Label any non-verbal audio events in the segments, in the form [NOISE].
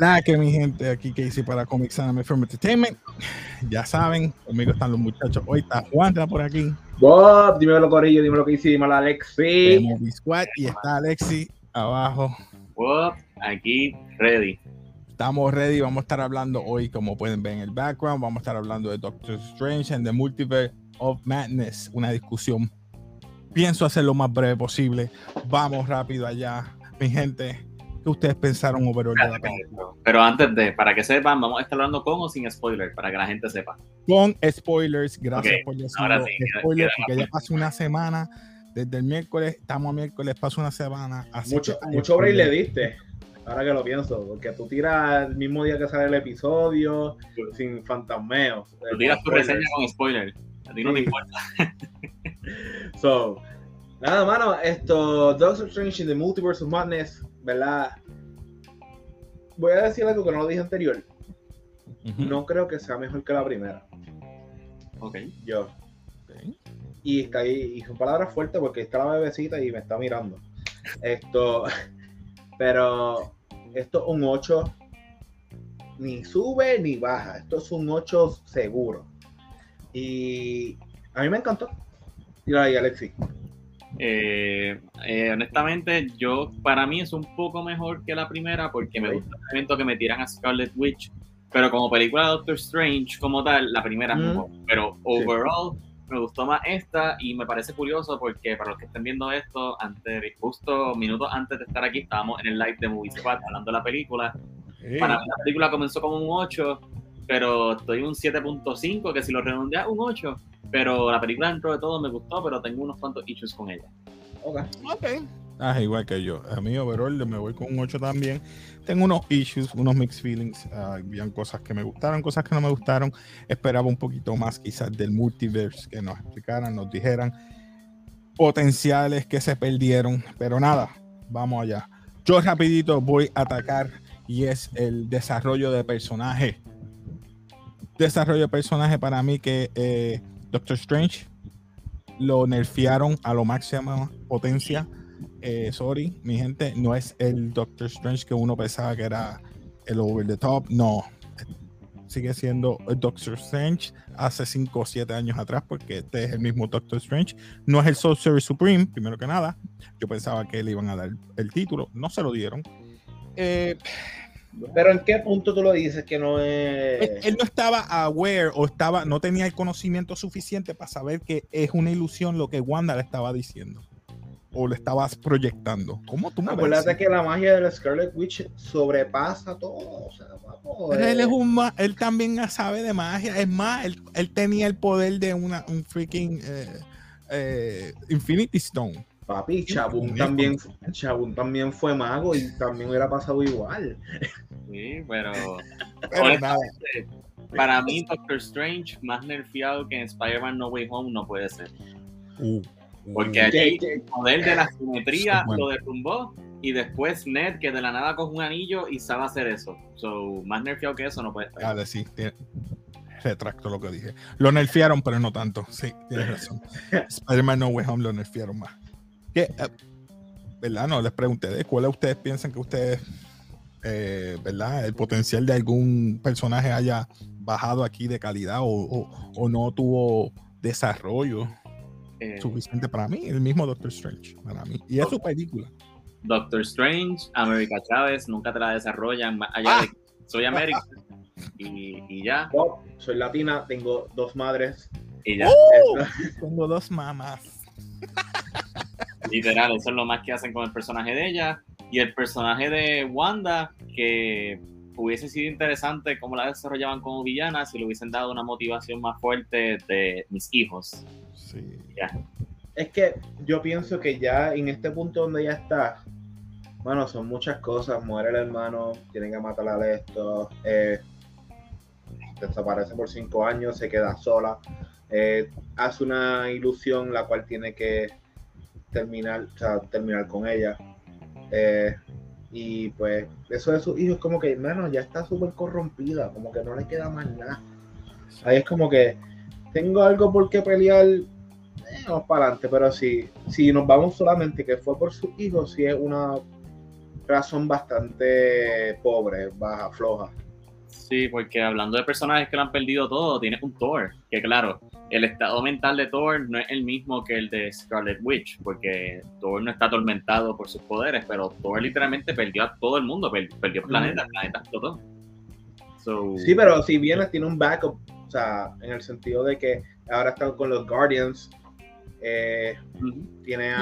La que mi gente aquí que hice para Comics Anime Film Entertainment. Ya saben, conmigo están los muchachos. Hoy está Juan está por aquí. Bob, dímelo Corillo, dímelo que hicimos, la Alexi. Movie Squad y está Alexi abajo. Bob, aquí, ready. Estamos ready, vamos a estar hablando hoy, como pueden ver en el background, vamos a estar hablando de Doctor Strange and the Multiverse of Madness, una discusión. Pienso hacer lo más breve posible. Vamos rápido allá, mi gente. ¿Qué ustedes pensaron overall de la película? Pero antes de, para que sepan, vamos a estar hablando con o sin spoiler, para que la gente sepa. Con spoilers, gracias Ok, por ahora decirlo. sí, spoilers, queda porque ya pasó una semana, desde el miércoles, estamos a miércoles, pasó una semana. Así Mucho, que- mucho break le diste. Ahora que lo pienso, porque tú tiras el mismo día que sale el episodio, sin fantasmeos. Tú tiras tu Spoilers. reseña con spoiler. A ti no te Sí. importa. [LAUGHS] So, nada, mano, esto, Doctor Strange in the Multiverse of Madness, ¿verdad? Voy a decir algo que no lo dije anterior. No creo que sea mejor que la primera. Ok. Yo. Y está ahí, y son palabras fuertes porque está la bebecita y me está mirando. Esto, [LAUGHS] pero esto es un 8, ni sube ni baja. Esto es un 8 seguro. Y a mí me encantó. Tira ahí, Alexi. Eh, eh, honestamente, yo para mí es un poco mejor que la primera porque me gusta el evento que me tiran a Scarlet Witch. Pero como película de Doctor Strange, como tal, la primera es mejor. Pero overall, me gustó más esta y me parece curioso porque para los que estén viendo esto, antes, justo minutos antes de estar aquí, estábamos en el live de Movie Squad hablando de la película. Para mí la película comenzó como un 8, pero estoy un 7.5, que si lo redondea un 8. Pero la película dentro de todo me gustó, pero tengo unos cuantos issues con ella. Ok. Ok. Ah, igual que yo. A mí, overall, me voy con un 8 también. Tengo unos issues, unos mixed feelings. Ah, habían cosas que me gustaron, cosas que no me gustaron. Esperaba un poquito más, quizás, del multiverse, que nos explicaran, nos dijeran potenciales que se perdieron. Pero nada, vamos allá. Yo rapidito voy a atacar y es el desarrollo de personaje. Desarrollo de personaje para mí que eh, Doctor Strange lo nerfearon a lo máxima potencia. Eh, sorry, mi gente, no es el Doctor Strange que uno pensaba que era el over the top. No, sigue siendo el Doctor Strange hace 5 o 7 años atrás, porque este es el mismo Doctor Strange. No es el Sorcerer Supreme, primero que nada. Yo pensaba que le iban a dar el título, no se lo dieron. Eh, Pero ¿en qué punto tú lo dices que no es... él no estaba aware o estaba, no tenía el conocimiento suficiente para saber que es una ilusión lo que Wanda le estaba diciendo o le estabas proyectando. ¿Cómo tú me? Acuérdate que la magia de la Scarlet Witch sobrepasa todo. O sea, vamos, él eh, es un ma- él también sabe de magia. Es más, él, él tenía el poder de una, un freaking eh, eh, Infinity Stone. Papi, Chabun también, Chabun también fue mago y también hubiera pasado igual. Sí, pero Pero nada. para mí Doctor Strange más nerfeado que en Spider-Man No Way Home no puede ser. Uh, Porque uh, aquí el poder de la simetría Bueno. lo derrumbó y después Ned que de la nada coge un anillo y sabe hacer eso. So, más nerfeado que eso no puede estar. Dale, sí, tiene- retracto lo que dije. Lo nerfearon, pero no tanto. Sí, tienes razón. [LAUGHS] Spider-Man No Way Home lo nerfearon más. ¿Qué, eh, ¿Verdad? No, les pregunté de cuál ustedes piensan que ustedes, eh, ¿verdad? El potencial de algún personaje haya bajado aquí de calidad o, o- o no tuvo desarrollo Eh, suficiente para mí. El mismo Doctor Strange, para mí. Y es su película. Doctor Strange, América Chávez, nunca te la desarrollan más allá Ah. de que soy América [LAUGHS] y, y ya, soy latina, tengo dos madres. y ya. ¡Uh! Esto- Tengo dos mamás. [LAUGHS] Literal, eso es lo más que hacen con el personaje de ella. Y el personaje de Wanda, que hubiese sido interesante cómo la desarrollaban como villana si le hubiesen dado una motivación más fuerte de mis hijos. Sí. Es que yo pienso que ya en este punto donde ya está, bueno, son muchas cosas. Muere el hermano, tienen que matar a esto, eh, desaparece por cinco años, se queda sola, eh, hace una ilusión la cual tiene que terminar, o sea, terminar con ella. Eh, y pues eso de sus hijos como que, hermano, ya está súper corrompida, como que no le queda más nada. Ahí es como que tengo algo por qué pelear, eh, vamos para adelante, pero si, si nos vamos solamente que fue por sus hijos, si es una razón bastante pobre, baja, floja. Sí, porque hablando de personajes que lo han perdido todo, tienes un Thor, que claro, el estado mental de Thor no es el mismo que el de Scarlet Witch, porque Thor no está atormentado por sus poderes, pero Thor literalmente perdió a todo el mundo, perdió planeta, el planeta explotó. Sí, pero si bien tiene un backup, o sea, en el sentido de que ahora está con los Guardians, eh, tiene,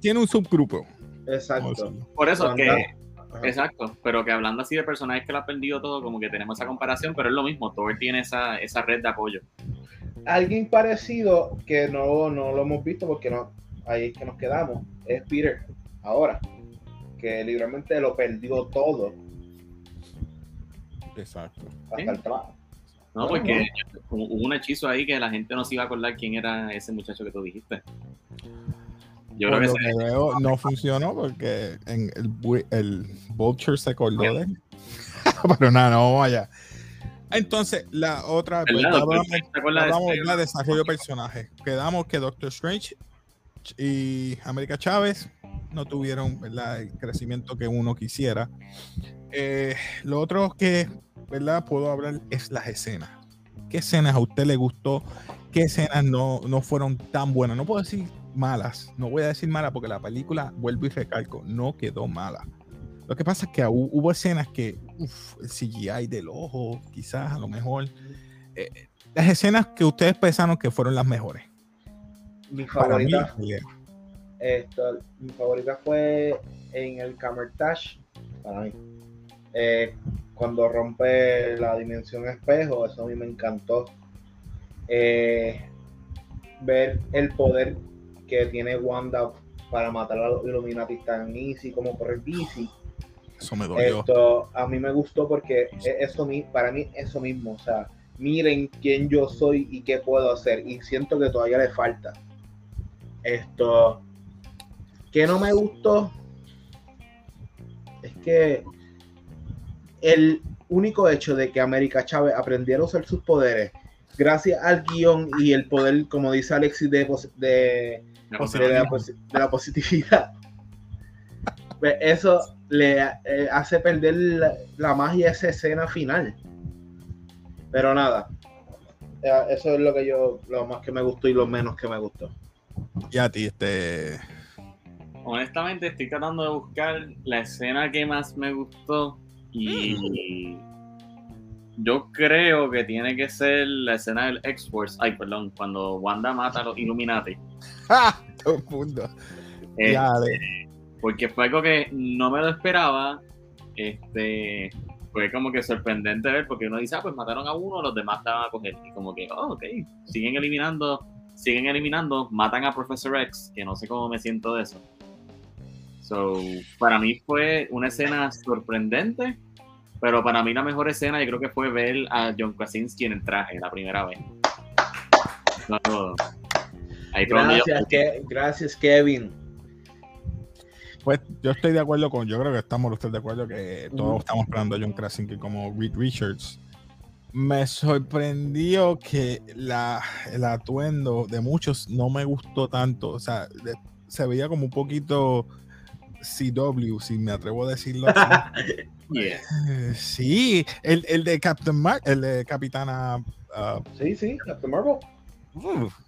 tiene un subgrupo. Exacto. Por eso que Exacto, pero que hablando así de personajes que lo han perdido todo, como que tenemos esa comparación, pero es lo mismo, Thor tiene esa, esa red de apoyo. Alguien parecido que no, no lo hemos visto porque no, ahí es que nos quedamos, es Peter, ahora, que literalmente lo perdió todo. Exacto. Hasta el trabajo. No, porque hubo un hechizo ahí que la gente no se iba a acordar quién era ese muchacho que tú dijiste. Yo creo que, no funcionó porque en el, el Vulture se acordó de [LAUGHS] Pero nada, no vamos allá. Entonces, la otra, pues, hablamos, de desarrollo de personajes. Quedamos que Doctor Strange y América Chávez no tuvieron el crecimiento que uno quisiera. Eh, lo otro que ¿verdad? puedo hablar es las escenas. ¿Qué escenas a usted le gustó? ¿Qué escenas no, no fueron tan buenas? No puedo decir malas. No voy a decir malas porque la película, vuelvo y recalco, no quedó mala. Lo que pasa es que hubo escenas que, uff, el CGI del ojo, quizás a lo mejor. Eh, las escenas que ustedes pensaron que fueron las mejores. Mi favorita, esto, mi favorita fue en el Camertash, para mí. Eh, cuando rompe la dimensión espejo, eso a mí me encantó. Eh, ver el poder que tiene Wanda para matar a los Illuminati tan easy como correr bici. Eso me dolió. Esto a mí me gustó porque e, eso para mí eso mismo, o sea, miren quién yo soy y qué puedo hacer y siento que todavía le falta. Esto que no me gustó es que el único hecho de que América Chávez aprendiera a usar sus poderes gracias al guion y el poder, como dice Alexis, de, de de la, positividad. [LAUGHS] Pues eso le eh, hace perder la, magia de esa escena final. Pero nada, eso es lo que yo, lo más que me gustó y lo menos que me gustó. Y a ti, este. Honestamente, estoy tratando de buscar la escena que más me gustó y. Mm. Yo creo que tiene que ser la escena del X-Force. Ay, perdón, cuando Wanda mata a los Illuminati. [LAUGHS] Todo el mundo. Este, porque fue algo que no me lo esperaba. Este, fue como que sorprendente ver, porque uno dice, ah, pues mataron a uno, los demás estaban a coger. Y como que, oh, ok, siguen eliminando, siguen eliminando, matan a Professor X, que no sé cómo me siento de eso. So, para mí fue una escena sorprendente, pero para mí la mejor escena yo creo que fue ver a John Krasinski en el traje la primera vez. No, gracias, gracias, Kevin. Pues yo estoy de acuerdo con, yo creo que estamos ustedes de acuerdo que todos estamos esperando a John Krasinski como Reed Richards. Me sorprendió que la, el atuendo de muchos no me gustó tanto. O sea, se veía como un poquito CW, si me atrevo a decirlo así. [LAUGHS] Eh, sí, el, el, de Captain Mar el de Capitana. Uh, sí, sí, Captain Marvel.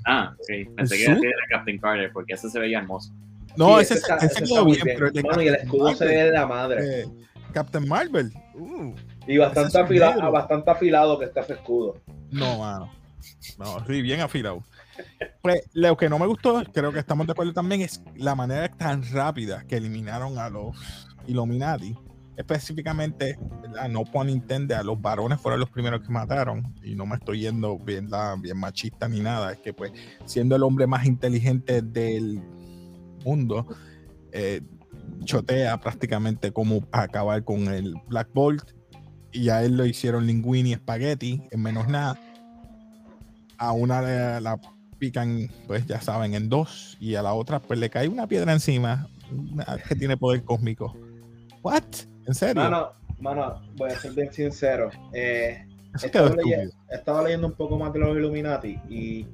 Ah, sí. Pensé que era Captain Carter porque ese se veía hermoso. No, ese, ese, ese, quedó bien, pero el bueno, y el escudo se ve de la madre. Eh, Captain Marvel. Uh, y bastante afilado, bastante afilado que está ese escudo. No, mano. No, sí, bien afilado. Pues lo que no me gustó, creo que estamos de acuerdo también, es la manera tan rápida que eliminaron a los Illuminati específicamente, no por Nintendo, a los varones fueron los primeros que mataron, y no me estoy yendo bien, bien machista ni nada, es que pues siendo el hombre más inteligente del mundo, eh, chotea prácticamente como acabar con el Black Bolt, y a él lo hicieron linguini spaghetti en menos nada. A una la pican, pues ya saben, en dos, y a la otra pues le cae una piedra encima, que tiene poder cósmico. ¿What? ¿En serio? Mano, mano, voy a ser bien sincero. Eh, estaba, leyendo un poco más de los Illuminati y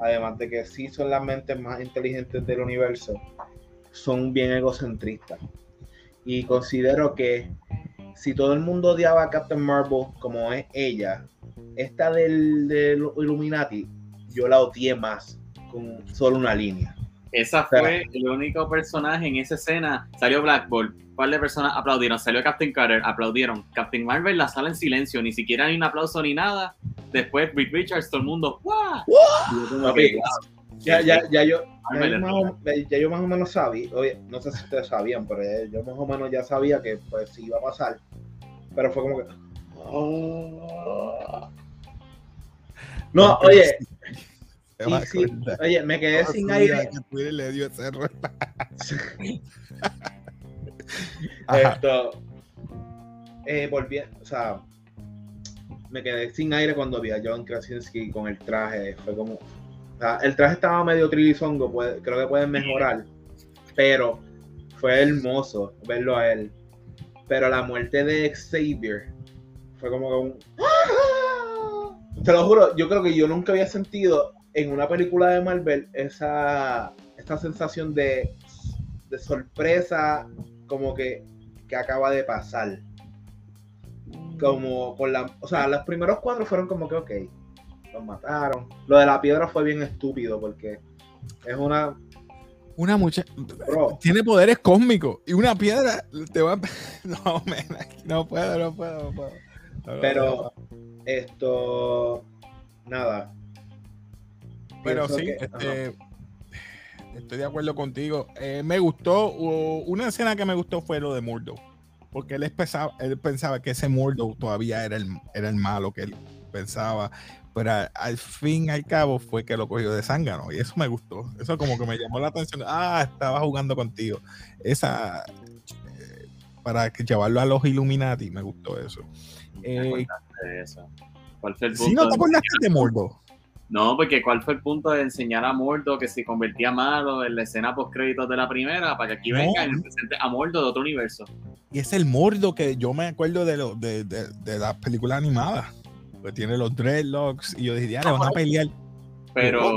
además de que sí son las mentes más inteligentes del universo, son bien egocentristas. Y considero que si todo el mundo odiaba a Captain Marvel como es ella, esta del, del Illuminati, yo la odié más con solo una línea. Esa fue el único personaje en esa escena. Salió Black Bolt. ¿Cuál de personas aplaudieron? Salió Captain Carter, aplaudieron. Captain Marvel la sala en silencio, ni siquiera hay un aplauso ni nada. Después Rick Richards, todo el mundo, ¡Wow! Ya, ya, ya, yo, ya, yo más o, ya yo más o menos sabía, oye, no sé si ustedes sabían, pero yo más o menos ya sabía que pues sí iba a pasar. Pero fue como que. Oh. No, oye, Sí, sí. Oye, me quedé sin aire. Que le dio ese Esto. Eh, volví, o sea, me quedé sin aire cuando vi a John Krasinski con el traje. Fue como. O sea, el traje estaba medio trilizongo, puede, creo que pueden mejorar. Pero fue hermoso verlo a él. Pero la muerte de Xavier fue como un. Te lo juro, yo creo que yo nunca había sentido en una película de Marvel esa, esta sensación de, de sorpresa como que, que, acaba de pasar. Como con la... O sea, los primeros cuatro fueron como que, ok, los mataron. Lo de la piedra fue bien estúpido porque es una... Una mucha... Tiene poderes cósmicos y una piedra te va... [LAUGHS] No, no puedo, no puedo, no puedo. Pero esto... Nada, pero sí, este, estoy de acuerdo contigo. Eh, me gustó, una escena que me gustó fue lo de Murdo, porque él pensaba, él pensaba que ese Murdo todavía era el, era el malo que él pensaba, pero al, fin y al cabo fue que lo cogió de zángano y eso me gustó. Eso como que me llamó la atención. Ah, estaba jugando contigo. Esa, eh, para llevarlo a los Illuminati, me gustó eso. Eh? ¿Cuál fue el punto? no te acordaste de Murdo. No, porque ¿cuál fue el punto de enseñar a Mordo que se convertía malo en la escena post créditos de la primera para que aquí venga y presente a Mordo de otro universo? Y es el Mordo que yo me acuerdo de, lo, de, de, de las películas animadas. Que tiene los dreadlocks y yo diría, le van a pelear. Pero,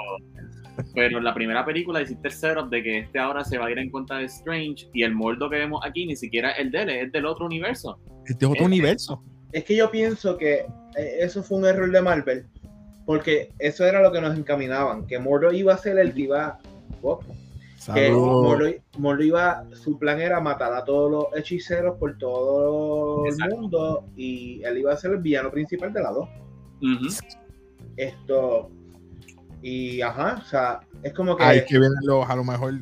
pero en la primera película hiciste el setup de que este ahora se va a ir en cuenta de Strange y el Mordo que vemos aquí ni siquiera es el de él, es del otro universo. Es de otro universo. Es que yo pienso que eh, eso fue un error de Marvel porque eso era lo que nos encaminaban, que Mordo iba a ser el que iba... que Mordo, iba, su plan era matar a todos los hechiceros por todo el mundo y él iba a ser el villano principal de la dos. Esto, y ajá, o sea, es como que... Hay que ver los, a lo mejor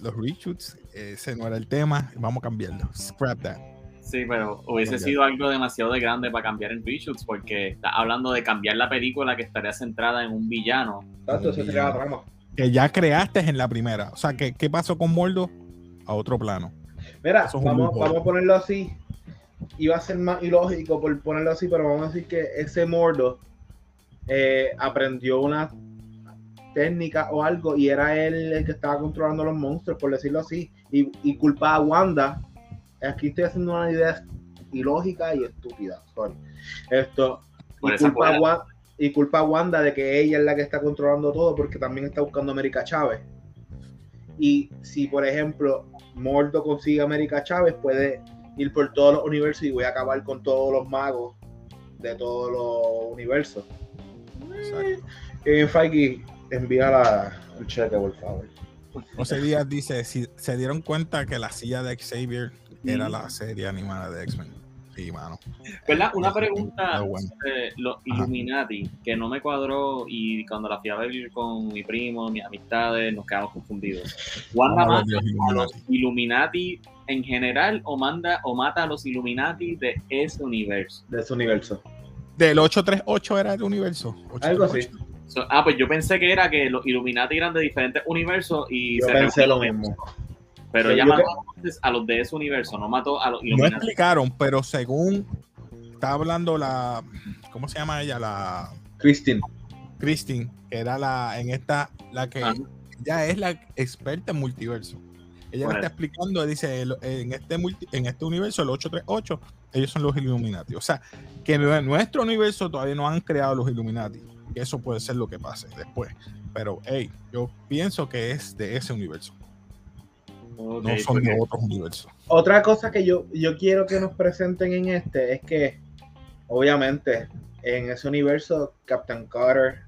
los reshoots, ese no era el tema, vamos a cambiarlo. Scrap that. Sí, pero hubiese sido algo demasiado de grande para cambiar en reshoots, porque está hablando de cambiar la película que estaría centrada en un villano. Que ya creaste en la primera. O sea, ¿qué, qué pasó con Mordo? A otro plano. Mira, vamos, vamos a ponerlo así. Iba a ser más ilógico por ponerlo así, pero vamos a decir que ese Mordo eh, aprendió una técnica o algo y era él el que estaba controlando los monstruos, por decirlo así, y, y culpa a Wanda aquí estoy haciendo una idea ilógica y estúpida. Esto. Y culpa, a Wanda, de que ella es la que está controlando todo porque también está buscando a América Chávez. Y si, por ejemplo, Mordo consigue a América Chávez, puede ir por todos los universos y voy a acabar con todos los magos de todos los universos. Kevin Feige, envía la, el cheque, por favor. José Díaz dice, si se dieron cuenta que la silla de Xavier era la serie animada de X-Men. Sí, mano. ¿Verdad? Una pregunta los Illuminati que no me cuadró y cuando la fui a ver con mi primo, mis amistades, nos quedamos confundidos. ¿Wanda mata a los Illuminati en general o manda o mata a los Illuminati de ese universo? De ese universo. Del 838 era el universo. Algo así. ah, pues yo pensé que era que los Illuminati eran de diferentes universos y yo pensé lo mismo. Pero ya mató a los de ese universo, no mató a los No explicaron, pero según estaba hablando la. ¿Cómo se llama ella? La. Christine. Christine, que era la. En esta. La que. ya es la experta en multiverso. Ella me está explicando, dice, en este, en este universo, el 838, ellos son los Illuminati. O sea, que en nuestro universo todavía no han creado los Illuminati. Eso puede ser lo que pase después. Pero, hey, yo pienso que es de ese universo No son porque- de otros universos. Otra cosa que yo, yo quiero que nos presenten en este es que, obviamente, en ese universo, Captain Carter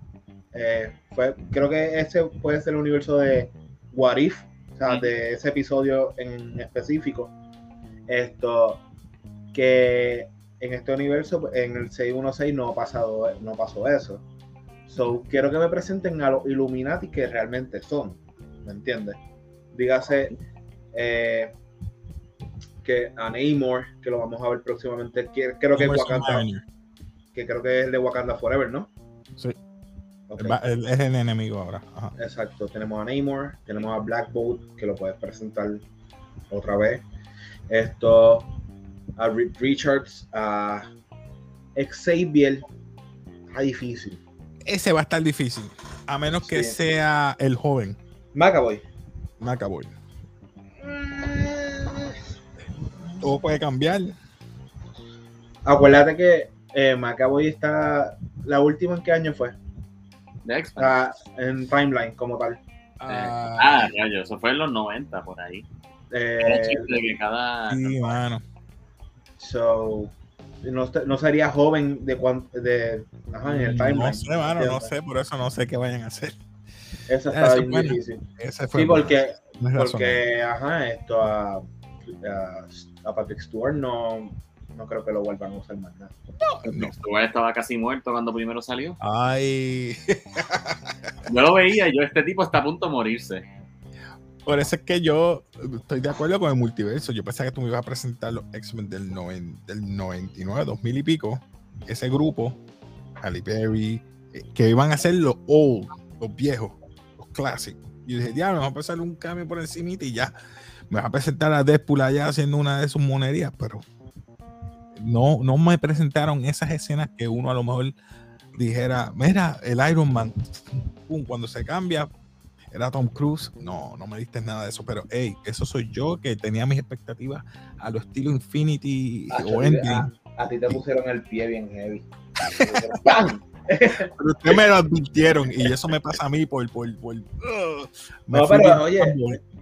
eh, fue, creo que ese puede ser el universo de What If, o sea, de ese episodio en específico. Esto, que en este universo, en el 616 no ha pasado, no pasó eso. So, quiero que me presenten a los Illuminati que realmente son, ¿me entiendes? Dígase, eh, que a Namor, que lo vamos a ver próximamente, que, creo que es Wakanda, que creo que es el de Wakanda Forever, ¿no? Sí. Es el enemigo ahora. Ajá. Exacto, tenemos a Namor, tenemos a Black Bolt, que lo puedes presentar otra vez. Esto, a Reed Richards, a Xavier, está difícil. Ese va a estar difícil. A menos que sea el joven Macaboy. Macaboy. Todo puede cambiar. Acuérdate que eh, Macaboy está. La última en qué año fue? X-Men. Ah, en timeline como tal. Ah, Ah, rayo, eso fue en los 90 por ahí. Era Eh, chiste que cada. sí, mano. so, no, no sería joven de cuan- de ajá, en el timeline. No sé, mano, no sé, por eso no sé qué vayan a hacer. Eso Ah, está bien bueno. difícil. Ese fue Sí, porque, razón. porque ajá, esto a, a, a Patrick Stewart no, no creo que lo vuelvan a usar más nada. No. Stuart estaba casi muerto cuando primero salió. Ay, Yo lo veía y yo, este tipo está a punto de morirse. por eso es que yo estoy de acuerdo con el multiverso. Yo pensaba que tú me ibas a presentar los X-Men del, noven- del 99, 2000 y pico. Ese grupo, Halle Berry, eh, que iban a ser los old, los viejos, los clásicos. Y yo dije, diablo, vamos a pasar un cambio por encima y ya. Me vas a presentar a Deadpool allá haciendo una de sus monerías, pero no, no me presentaron esas escenas que uno a lo mejor dijera, mira, el Iron Man, pum, cuando se cambia, era Tom Cruise. No, no me diste nada de eso, pero hey, eso soy yo que tenía mis expectativas a lo estilo Infinity Ah, o Endgame. a- a ti te pusieron el pie bien heavy. ¡Pam! Pero ustedes me lo advirtieron y eso me pasa a mí por. por, por me No, fui pero, oye.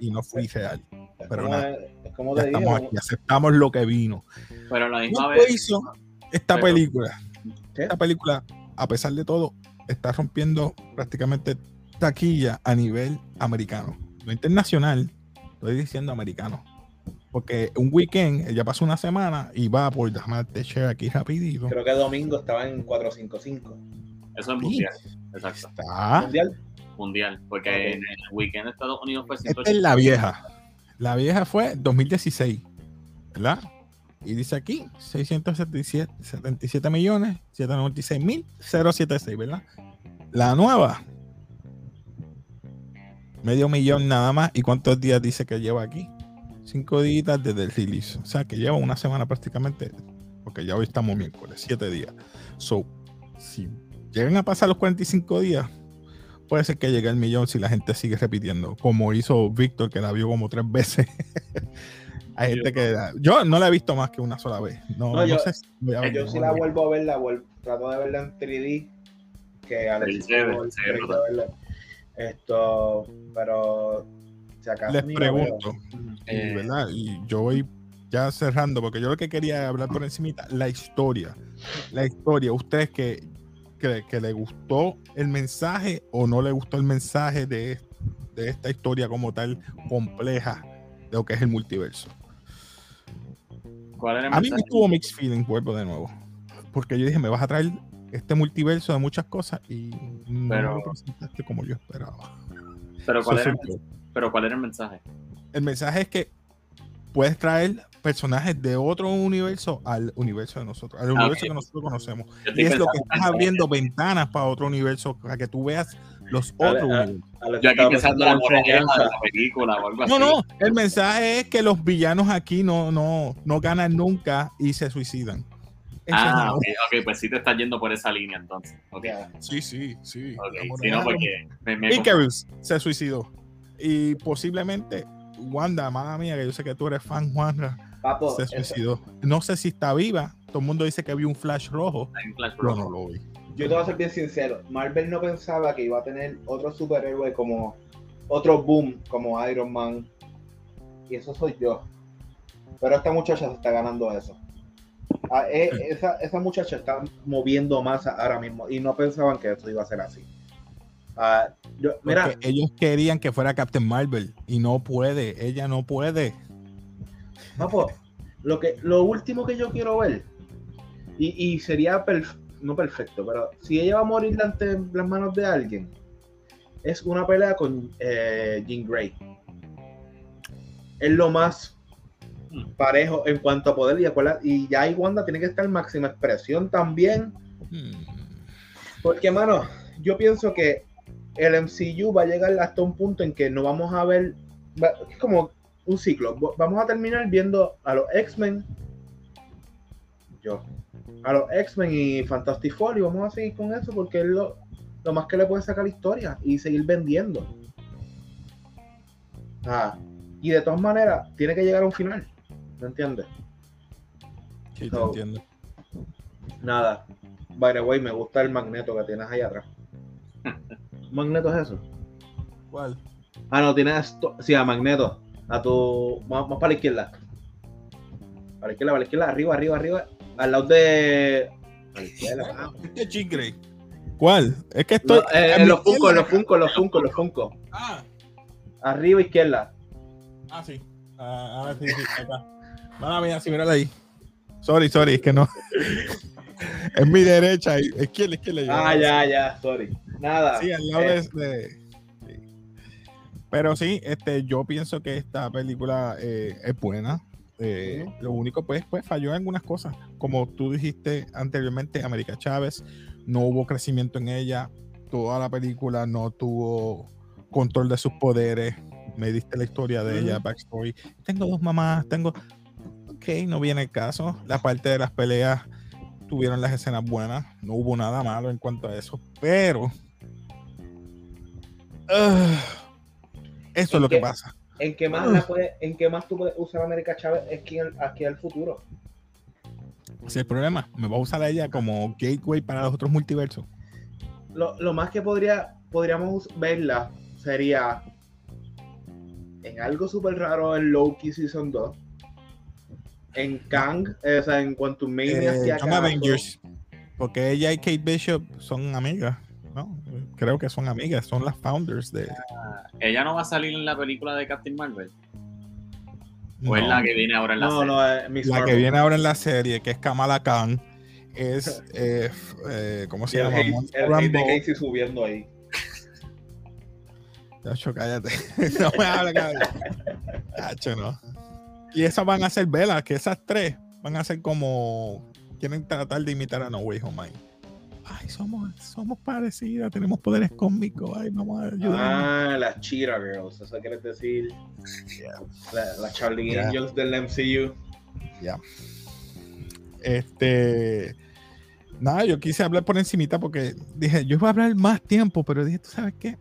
y no fui real. Pero como, nada, es como Ya te digo. estamos aquí, aceptamos lo que vino. Pero a la misma ¿Cuánto vez. hizo esta Pero- película? ¿Qué? Esta película, a pesar de todo, está rompiendo prácticamente taquilla a nivel americano. No internacional, estoy diciendo americano. Porque un weekend, ya pasó una semana y va por, déjame share aquí rapidito. Creo que domingo estaba en 455. Eso es mundial. Exacto. Está. Mundial. Mundial. Porque en el weekend de Estados Unidos fue Esta es 180. la vieja. La vieja fue 2016, ¿verdad? Y dice aquí 677 77 millones 796 mil 076, ¿verdad? La nueva, medio millón nada más. ¿Y cuántos días dice que lleva aquí? Cinco días desde el release. O sea que lleva una semana prácticamente, porque ya hoy estamos miércoles, siete días. So, si llegan a pasar los 45 días, puede ser que llegue el millón si la gente sigue repitiendo, como hizo Víctor, que la vio como tres veces. [LAUGHS] Hay gente que yo no la he visto más que una sola vez. No, No, no yo- sé si voy a ver- Yo si la vuelvo a ver, la vuelvo, trato de verla en 3D. Que verla. Esto, pero si acaso les pregunto, y, Eh. ¿verdad? Y yo voy ya cerrando, porque yo lo que quería hablar por encimita, la historia. La historia, ¿ustedes que, que, que le gustó el mensaje o no le gustó el mensaje de, de esta historia como tal compleja de lo que es el multiverso? ¿Cuál era el A mí me tuvo mixed feelings, vuelvo de nuevo. Porque yo dije, me vas a traer este multiverso de muchas cosas y no Pero- lo presentaste como yo esperaba. Pero ¿cuál, Eso era, soy yo. pero ¿cuál era el mensaje? El mensaje es que puedes traer personajes de otro universo al universo de nosotros, al universo ok. que nosotros conocemos. Y es lo que estás abriendo ventanas para otro universo, para que tú veas los otros a-. Alex Yo aquí pensando en la moraleja de la película o algo así. No, no, el mensaje es que los villanos aquí no, no, no ganan nunca y se suicidan. Ah, es- ok, ok, pues sí te estás yendo por esa línea entonces. Ok, Ya. Sí, sí, sí. ok. Estamos Sí, no, porque me, me Icarus se suicidó. Y posiblemente Wanda, mala mía, que yo sé que tú eres fan, Juan, Papo, se eso- suicidó. No sé si está viva. Todo el mundo dice que vio un flash rojo. Flash no lo vi. yo te voy a ser bien sincero. Marvel no pensaba que iba a tener otro superhéroe como otro boom como Iron Man y eso soy yo. Pero esta muchacha se está ganando eso. Ah, eh, esa, esa muchacha está moviendo más ahora mismo y no pensaban que esto iba a ser así. Ah, yo, mira, Porque ellos querían que fuera Captain Marvel y no puede, ella no puede. Lo, que, lo último que yo quiero ver, y, y sería perf- no perfecto, pero si ella va a morir ante las manos de alguien, es una pelea con eh, Jean Grey. Es lo más parejo en cuanto a poder y, acuerda- y ya ahí Wanda tiene que estar máxima expresión también. Hmm. Porque, mano, yo pienso que el MCU va a llegar hasta un punto en que no vamos a ver. Es como un ciclo. Va- Vamos a terminar viendo a los X-Men. Yo. A los X-Men y Fantastic Four. Y vamos a seguir con eso porque es lo, lo más que le puede sacar la historia y seguir vendiendo. Ah, y de todas maneras, tiene que llegar a un final. ¿Me entiendes? Sí, te entiendo. Nada. By the way, me gusta el magneto que tienes ahí atrás. [LAUGHS] ¿Magneto es eso? ¿Cuál? Ah, no, tienes esto. Sí, a Magneto. A tu. Más, más para la izquierda. Para la izquierda, para la izquierda, arriba, arriba, arriba. Al lado de. A la izquierda. ah. Este Grey. ¿Cuál? Es que estoy. No, eh, los izquierda. los en los en los Funko. Ah, Arriba, izquierda. ah, sí. Ah, ahora sí, sí, acá. Mala mía, sí, mírala ahí. Sorry, sorry, es que no. [LAUGHS] es mi derecha, izquierda, izquierda. Ah, ya, ya, sorry. Nada. Sí, al lado Eh, de. Pero sí, este, yo pienso que esta película eh, es buena. Eh. Lo único, pues, pues, falló en algunas cosas. Como tú dijiste anteriormente, América Chávez, no hubo crecimiento en ella. Toda la película no tuvo control de sus poderes. Me diste la historia de ella, backstory. Tengo dos mamás, tengo. Ok, no viene el caso. La parte de las peleas tuvieron las escenas buenas. No hubo nada malo en cuanto a eso. Pero. ah, eso es lo que pasa. ¿En qué más la puede- en qué más tú puedes usar a América Chávez aquí, en- aquí al futuro? Ese es el problema. Me va a usar a ella como gateway para los otros multiversos. Lo, lo más que podría, podríamos verla sería en algo súper raro en Loki Season 2. En Kang, eh, o sea, en Quantum Mania, Eh, si son acaso. Avengers. Porque ella y Kate Bishop son amigas. ¿No? Creo que son amigas. Son las founders de. Ella no va a salir en la película de Captain Marvel. O es No. la que viene ahora en la No, serie. no, eh, Miss La que viene ahora en la serie, que es Kamala Khan, es. [LAUGHS] eh, eh, ¿Cómo se el llama? el hate de. Casey subiendo ahí. Tacho, cállate. [LAUGHS] no me hables, cabrón. Tacho, no. Y esas van a ser velas, que esas tres van a ser como. Quieren tratar de imitar a No Way Home. Ay, somos, somos parecidas, tenemos poderes cósmicos. Ay, vamos a ayudar. Ah, las Cheetah Girls, eso quieres decir. La- Las Charlie Yeah. Angels del MCU. Este. Nada, yo quise hablar por encimita porque dije, yo iba a hablar más tiempo, pero dije, ¿tú sabes qué?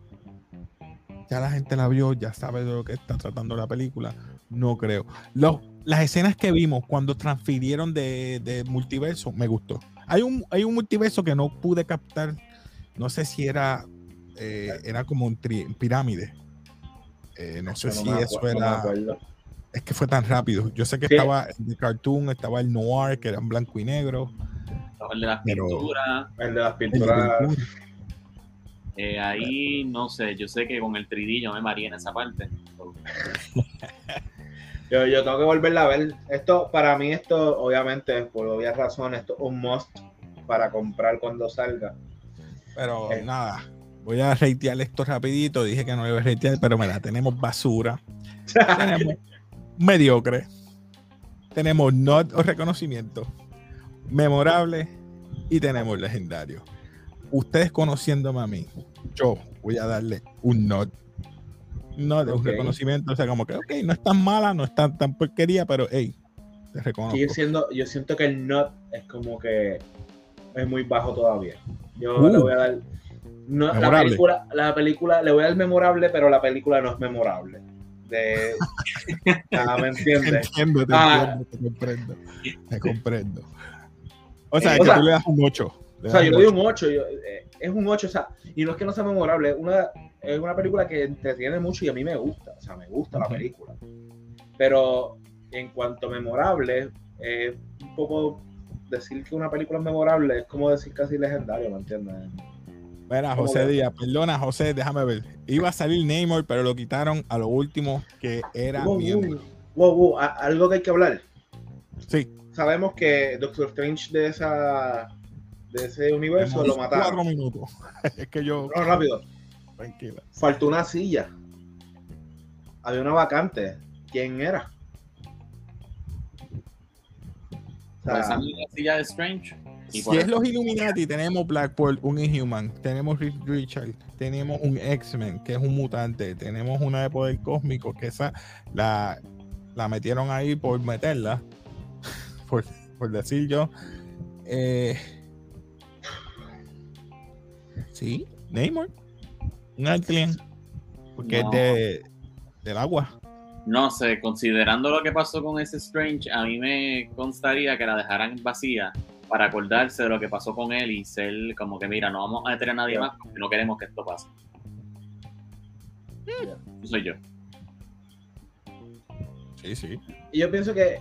Ya la gente la vio, ya sabe de lo que está tratando la película. No creo. Los- las escenas que vimos cuando transfirieron de, de multiverso, me gustó. Hay un, hay un multiverso que no pude captar. No sé si era, eh, era como un tri- pirámide. Eh, no sé No si eso era es que fue tan rápido. Yo sé que estaba el de cartoon, estaba el noir, que era en blanco y negro. El de las Pero- pinturas. El de las pinturas. pintura. eh, ahí no sé, yo sé que con el tridillo me maría en esa parte. [LAUGHS] Yo, yo tengo que volverla a ver. Esto, para mí, esto, obviamente, por obvias razones, esto es un must para comprar cuando salga. Pero Eh. nada, voy a reitear esto rapidito. Dije que no iba a reitear, pero mira, tenemos basura. Tenemos [LAUGHS] mediocre. Tenemos not o reconocimiento. Memorable. Y tenemos legendario. Ustedes conociéndome a mí, yo voy a darle un not. No de un Ok. reconocimiento. O sea, como que, ok, no es tan mala, no es tan, tan porquería, pero hey, te reconozco. Sigue siendo, yo siento que el not es como que es muy bajo todavía. Yo Uh. le voy a dar. No, la película, la película, le voy a dar memorable, pero la película no es memorable. De, [LAUGHS] ah, ¿Me Te entiendes? entiendo, te Ah. entiendo, te comprendo. Te comprendo. O sea, Eh, que o sea, tú le das un 8. O sea, yo le doy un 8. es un 8, o sea, y no es que no sea memorable, una, es una película que entretiene mucho y a mí me gusta. O sea, me gusta la película. Pero en cuanto a memorable, eh, un poco decir que una película es memorable es como decir casi legendario, ¿me entiendes? Mira, ¿Cómo José que? Díaz, perdona, José, déjame ver. Iba a salir Neymar, pero lo quitaron a lo último que era Wow, miembro. wow, wow, algo que hay que hablar. Sí, Sabemos que Doctor Strange de esa de ese universo lo cuatro mataron. minutos. [LAUGHS] es que yo. No, rápido. Tranquila. Faltó una silla. Había una vacante. ¿Quién era? O sea, Por esa misma silla de Strange. Si es los Illuminati, tenemos Blackpool, un Inhuman, tenemos Rick Richard, tenemos un X-Men, que es un mutante, tenemos una de poder cósmico, que esa la, la metieron ahí por meterla, [LAUGHS] por, por decir yo. Eh, sí, Neymar, un alien, porque No. es de, del agua. No sé, considerando lo que pasó con ese Strange, a mí me constaría que la dejaran vacía para acordarse de lo que pasó con él y ser como que, mira, no vamos a meter a nadie más porque no queremos que esto pase. Ya. Eso soy yo. Sí, sí. Y yo pienso que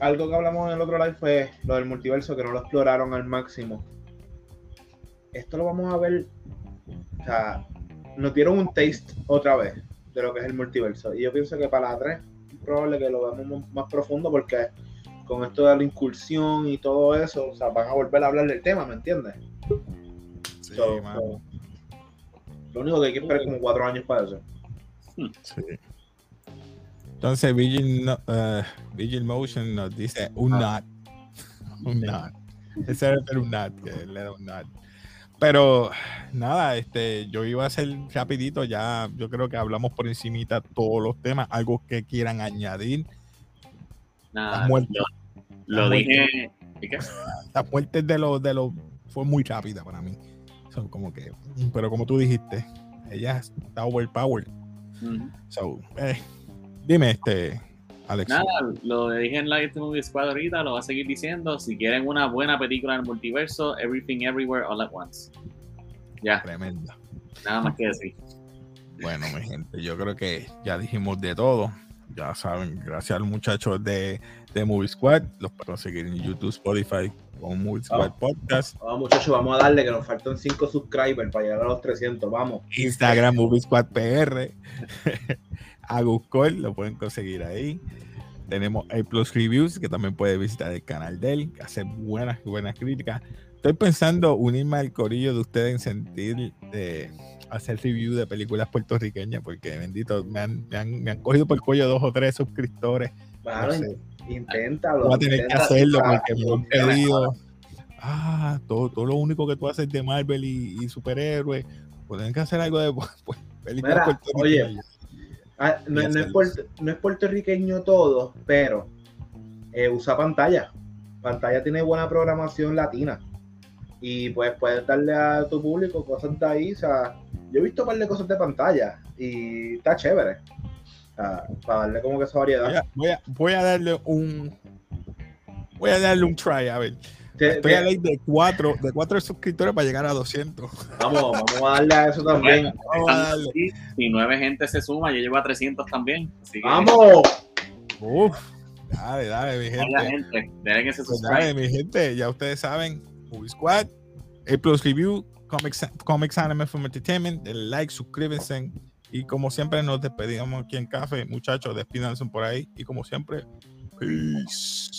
algo que hablamos en el otro live fue lo del multiverso, que no lo exploraron al máximo. Esto lo vamos a ver. O sea, nos dieron un taste otra vez de lo que es el multiverso. Y yo pienso que para la 3 es probable que lo veamos más profundo porque con esto de la incursión y todo eso, o sea, van a volver a hablar del tema, ¿me entiendes? Sí, So, mano, so, lo único que hay que esperar es como cuatro años para eso. sí. Entonces, Vigil, no- eh, Vigil Motion nos dice un Ah. not. [LAUGHS] Un not. Ese era el un not, que él era un not. Pero nada, este, yo iba a hacer rapidito, ya yo creo que hablamos por encimita todos los temas, algo que quieran añadir. Nada, Las muertes. lo, lo Las dije. ¿y qué? La muerte de los de los fue muy rápida para mí. Son como que, pero como tú dijiste, ella está overpowered. So, eh, dime este, Alex. Nada, lo dije en Live Movie Squad ahorita, lo voy a seguir diciendo. Si quieren una buena película en el multiverso, Everything Everywhere All at Once. Ya, Tremenda. nada más que decir. Bueno, mi gente, yo creo que ya dijimos de todo. Ya saben, gracias a los muchachos de, de Movie Squad, los pueden conseguir en YouTube, Spotify, con Movie Squad. Podcast, Vamos, muchachos, vamos a darle que nos faltan 5 subscribers para llegar a los 300. Vamos. Instagram Movie Squad PR, [LAUGHS] a Guscol, lo pueden conseguir ahí. Tenemos A Plus Reviews, que también puede visitar el canal de él, que hace buenas, buenas críticas. Estoy pensando unirme al corillo de ustedes en sentir de hacer review de películas puertorriqueñas, porque bendito, me han, me han, me han cogido por el cuello dos o tres suscriptores. Mano, No sé. inténtalo. Voy a tener que hacerlo porque me han pedido. Ah, todo, todo lo único que tú haces de Marvel y, y superhéroes. Pues tienen que hacer algo de [LAUGHS] pues, películas Mira, puertorriqueñas. Ah, no, no es puerto- no es puertorriqueño todo, pero eh, usa pantalla. Pantalla tiene buena programación latina. Y pues puedes darle a tu público cosas de ahí. O sea, yo he visto un par de cosas de pantalla y está chévere. O sea, para darle como que esa Voy variedad. a, voy, a, voy a darle un. Voy a darle un try, a ver. Estoy a ley de cuatro, de cuatro suscriptores para llegar a 200. vamos, vamos a darle a eso también. Vamos a darle. Y si nueve gente se suma, yo llego a 300 también. Así que, ¡Vamos! Uf, dale, dale, mi gente. gente, denle que se Pues dale, mi gente, ya ustedes saben, Movie Squad, A Plus Review, Comics, Comics Anime from Entertainment, denle like, suscríbanse. Y como siempre nos despedimos aquí en Café, muchachos, despídanse por ahí. Y como siempre, peace.